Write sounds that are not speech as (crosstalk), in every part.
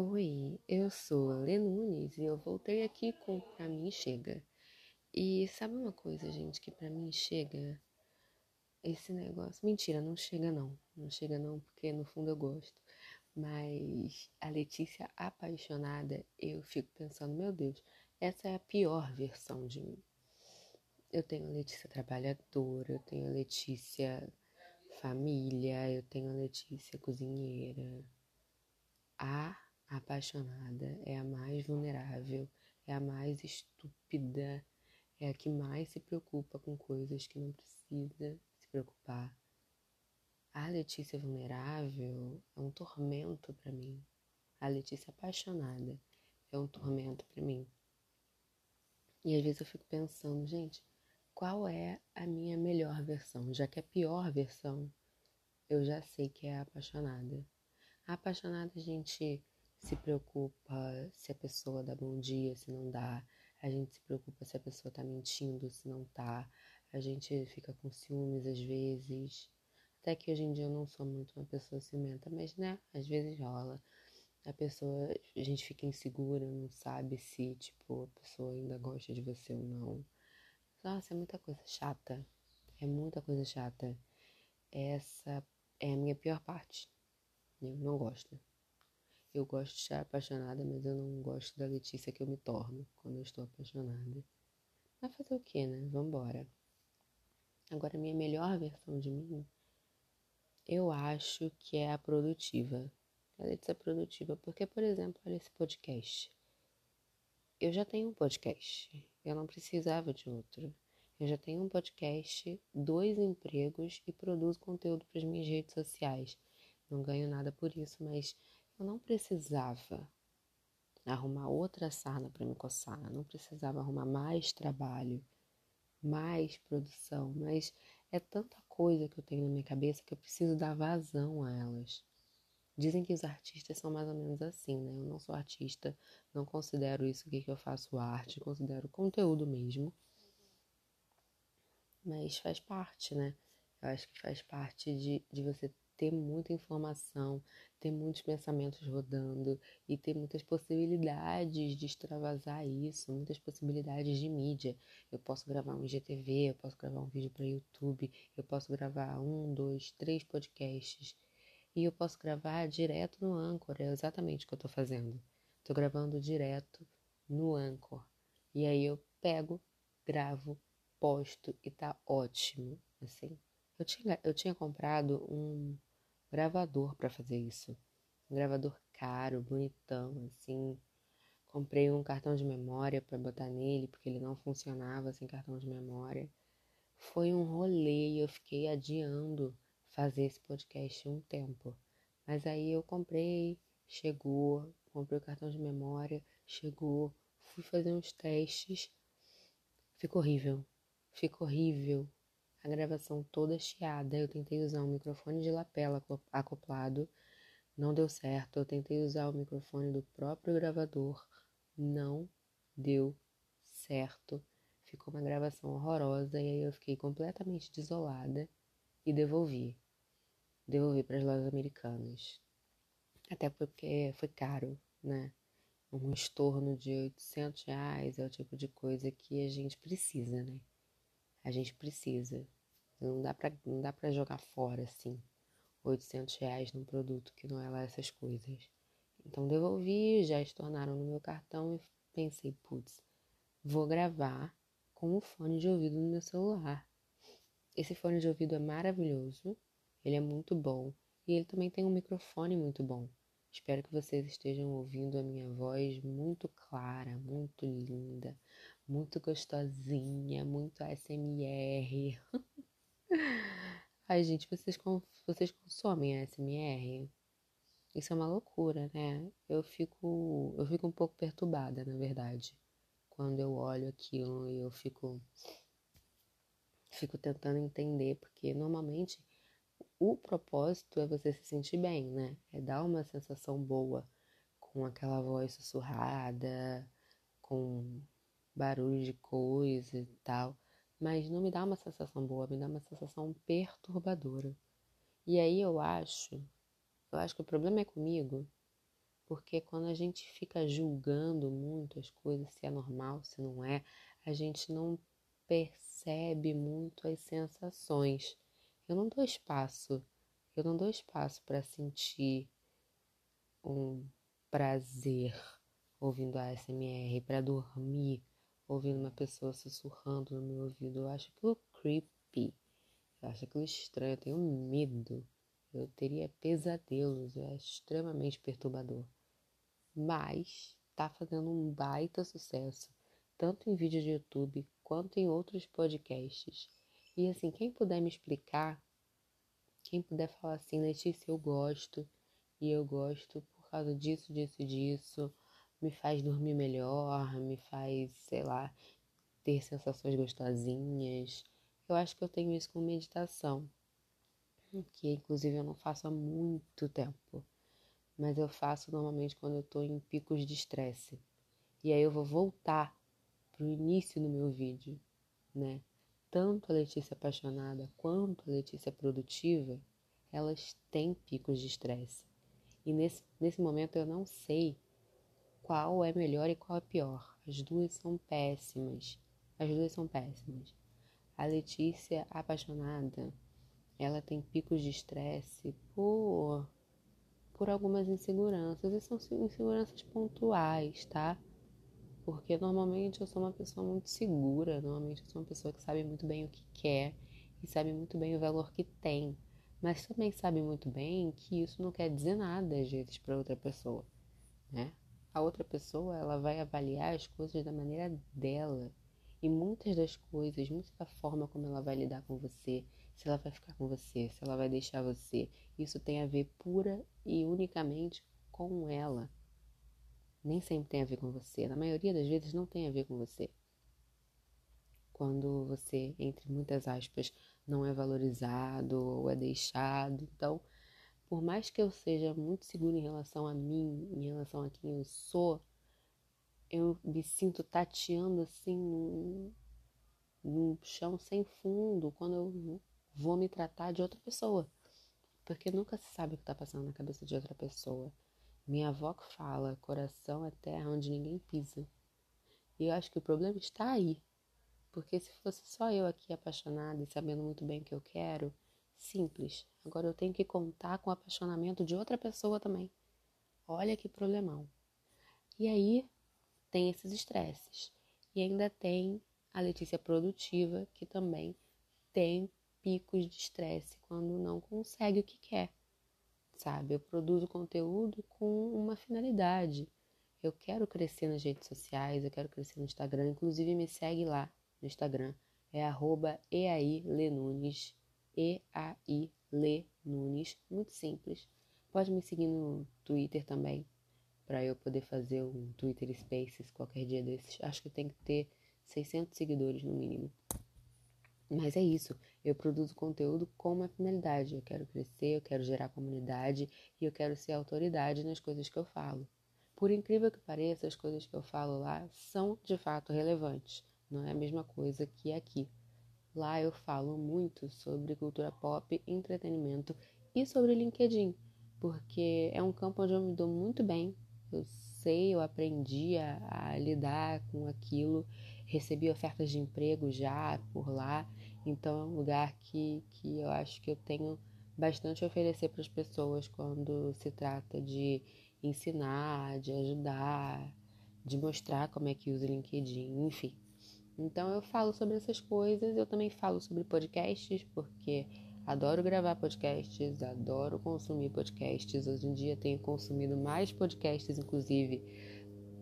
Oi, eu sou a Lê Nunes e eu voltei aqui com Pra Mim Chega. E sabe uma coisa, gente, que pra mim chega esse negócio. Mentira, não chega não. Não chega não, porque no fundo eu gosto. Mas a Letícia apaixonada, eu fico pensando, meu Deus, essa é a pior versão de mim. Eu tenho a Letícia trabalhadora, eu tenho a Letícia família, eu tenho a Letícia cozinheira. A apaixonada é a mais vulnerável, é a mais estúpida, é a que mais se preocupa com coisas que não precisa se preocupar. A Letícia vulnerável é um tormento para mim. A Letícia apaixonada é um tormento para mim. E às vezes eu fico pensando, gente, qual é a minha melhor versão? Já que a pior versão eu já sei que é a apaixonada. A apaixonada gente se preocupa se a pessoa dá bom dia, se não dá. A gente se preocupa se a pessoa tá mentindo, se não tá. A gente fica com ciúmes às vezes. Até que hoje em dia eu não sou muito uma pessoa ciumenta, mas né, às vezes rola. A pessoa, a gente fica insegura, não sabe se, tipo, a pessoa ainda gosta de você ou não. Nossa, é muita coisa chata. É muita coisa chata. Essa é a minha pior parte. Eu não gosto. Eu gosto de estar apaixonada, mas eu não gosto da Letícia que eu me torno quando eu estou apaixonada. Vai fazer o quê, né? Vambora. Agora, minha melhor versão de mim, eu acho que é a produtiva. A Letícia produtiva, porque, por exemplo, olha esse podcast. Eu já tenho um podcast, eu não precisava de outro. Eu já tenho um podcast, dois empregos e produzo conteúdo para as minhas redes sociais. Não ganho nada por isso, mas eu não precisava arrumar outra sarna para me coçar, não precisava arrumar mais trabalho, mais produção, mas é tanta coisa que eu tenho na minha cabeça que eu preciso dar vazão a elas. Dizem que os artistas são mais ou menos assim, né? Eu não sou artista, não considero isso que eu faço arte, considero conteúdo mesmo. Mas faz parte, né? Eu acho que faz parte de, de você ter muita informação, ter muitos pensamentos rodando e ter muitas possibilidades de extravasar isso, muitas possibilidades de mídia. Eu posso gravar um IGTV, eu posso gravar um vídeo para YouTube, eu posso gravar um, dois, três podcasts e eu posso gravar direto no Anchor, é exatamente o que eu estou fazendo. Estou gravando direto no Anchor. E aí eu pego, gravo, posto e tá ótimo, assim. Eu tinha, eu tinha comprado um gravador para fazer isso. Um gravador caro, bonitão, assim. Comprei um cartão de memória para botar nele, porque ele não funcionava sem cartão de memória. Foi um rolê e eu fiquei adiando fazer esse podcast um tempo. Mas aí eu comprei, chegou, comprei o cartão de memória, chegou, fui fazer uns testes. Ficou horrível. Ficou horrível a gravação toda chiada. Eu tentei usar um microfone de lapela acoplado, não deu certo. Eu tentei usar o microfone do próprio gravador, não deu certo. Ficou uma gravação horrorosa e aí eu fiquei completamente desolada e devolvi. Devolvi para as lojas americanas. Até porque foi caro, né? Um estorno de 800 reais é o tipo de coisa que a gente precisa, né? A gente precisa. Não dá pra, não dá pra jogar fora, assim, 800 reais num produto que não é lá essas coisas. Então devolvi, já estornaram no meu cartão e pensei, putz, vou gravar com o fone de ouvido no meu celular. Esse fone de ouvido é maravilhoso, ele é muito bom e ele também tem um microfone muito bom. Espero que vocês estejam ouvindo a minha voz muito clara, muito linda, muito gostosinha, muito ASMR. (laughs) Ai, gente, vocês, vocês consomem ASMR? Isso é uma loucura, né? Eu fico, eu fico um pouco perturbada, na verdade, quando eu olho aquilo e eu fico, fico tentando entender, porque normalmente o propósito é você se sentir bem, né? É dar uma sensação boa com aquela voz sussurrada, com barulho de coisa e tal, mas não me dá uma sensação boa, me dá uma sensação perturbadora. E aí eu acho, eu acho que o problema é comigo, Porque quando a gente fica julgando muito as coisas, se é normal, se não é, a gente não percebe muito as sensações. Eu não dou espaço, eu não dou espaço para sentir um prazer ouvindo a ASMR, para dormir ouvindo uma pessoa sussurrando no meu ouvido. Eu acho aquilo creepy, eu acho aquilo estranho, eu tenho medo, eu teria pesadelos, é extremamente perturbador mas está fazendo um baita sucesso, tanto em vídeo de YouTube quanto em outros podcasts. E assim, quem puder me explicar, quem puder falar assim, Letícia, eu gosto, e eu gosto por causa disso, disso, disso, me faz dormir melhor, me faz, sei lá, ter sensações gostosinhas. Eu acho que eu tenho isso com meditação, que inclusive eu não faço há muito tempo mas eu faço normalmente quando eu estou em picos de estresse. E aí eu vou voltar para o início do meu vídeo, né? Tanto a Letícia apaixonada quanto a Letícia produtiva, elas têm picos de estresse. E nesse, nesse momento eu não sei qual é melhor e qual é pior. As duas são péssimas. As duas são péssimas. A Letícia apaixonada, ela tem picos de estresse por por algumas inseguranças, e são inseguranças pontuais, tá? Porque normalmente eu sou uma pessoa muito segura, normalmente eu sou uma pessoa que sabe muito bem o que quer e sabe muito bem o valor que tem, mas também sabe muito bem que isso não quer dizer nada às vezes para outra pessoa, né? A outra pessoa, ela vai avaliar as coisas da maneira dela. E muitas das coisas, muita da forma como ela vai lidar com você, se ela vai ficar com você, se ela vai deixar você. Isso tem a ver pura e unicamente com ela. Nem sempre tem a ver com você. Na maioria das vezes não tem a ver com você. Quando você, entre muitas aspas, não é valorizado ou é deixado. Então, por mais que eu seja muito segura em relação a mim, em relação a quem eu sou, eu me sinto tateando assim num, num chão sem fundo quando eu vou me tratar de outra pessoa. Porque nunca se sabe o que está passando na cabeça de outra pessoa. Minha avó que fala, coração é terra onde ninguém pisa. E eu acho que o problema está aí. Porque se fosse só eu aqui apaixonada e sabendo muito bem o que eu quero, simples. Agora eu tenho que contar com o apaixonamento de outra pessoa também. Olha que problemão. E aí tem esses estresses. E ainda tem a Letícia produtiva, que também tem picos de estresse quando não consegue o que quer, sabe? Eu produzo conteúdo com uma finalidade. Eu quero crescer nas redes sociais, eu quero crescer no Instagram, inclusive me segue lá no Instagram, é arroba eailenunes, E-A-I-Le-Nunes, muito simples. Pode me seguir no Twitter também, para eu poder fazer um Twitter Spaces qualquer dia desses. Acho que tem que ter 600 seguidores no mínimo. Mas é isso, eu produzo conteúdo com uma finalidade. Eu quero crescer, eu quero gerar comunidade e eu quero ser autoridade nas coisas que eu falo. Por incrível que pareça, as coisas que eu falo lá são de fato relevantes. Não é a mesma coisa que aqui. Lá eu falo muito sobre cultura pop, entretenimento e sobre LinkedIn, porque é um campo onde eu me dou muito bem. Eu sei, eu aprendi a, a lidar com aquilo, recebi ofertas de emprego já por lá então é um lugar que, que eu acho que eu tenho bastante a oferecer para as pessoas quando se trata de ensinar, de ajudar, de mostrar como é que usa o LinkedIn, enfim. Então eu falo sobre essas coisas, eu também falo sobre podcasts, porque adoro gravar podcasts, adoro consumir podcasts. Hoje em dia tenho consumido mais podcasts, inclusive,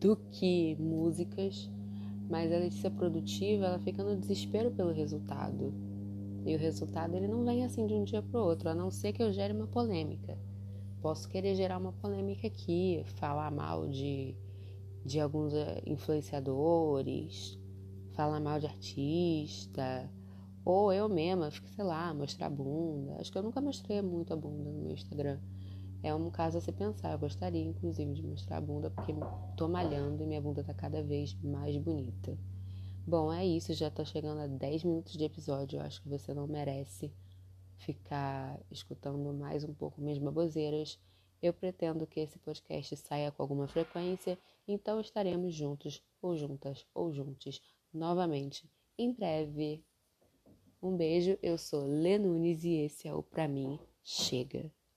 do que músicas. Mas a Letícia produtiva, ela fica no desespero pelo resultado. E o resultado ele não vem assim de um dia para o outro, a não ser que eu gere uma polêmica. Posso querer gerar uma polêmica aqui, falar mal de, de alguns eh, influenciadores, falar mal de artista, ou eu mesma, sei lá, mostrar bunda. Acho que eu nunca mostrei muito a bunda no meu Instagram. É um caso a se pensar. Eu gostaria, inclusive, de mostrar a bunda, porque tô malhando e minha bunda tá cada vez mais bonita. Bom, é isso. Já tô chegando a 10 minutos de episódio. Eu acho que você não merece ficar escutando mais um pouco minhas baboseiras. Eu pretendo que esse podcast saia com alguma frequência, então estaremos juntos, ou juntas, ou juntos, novamente, em breve. Um beijo, eu sou Lê Nunes e esse é o Pra Mim Chega.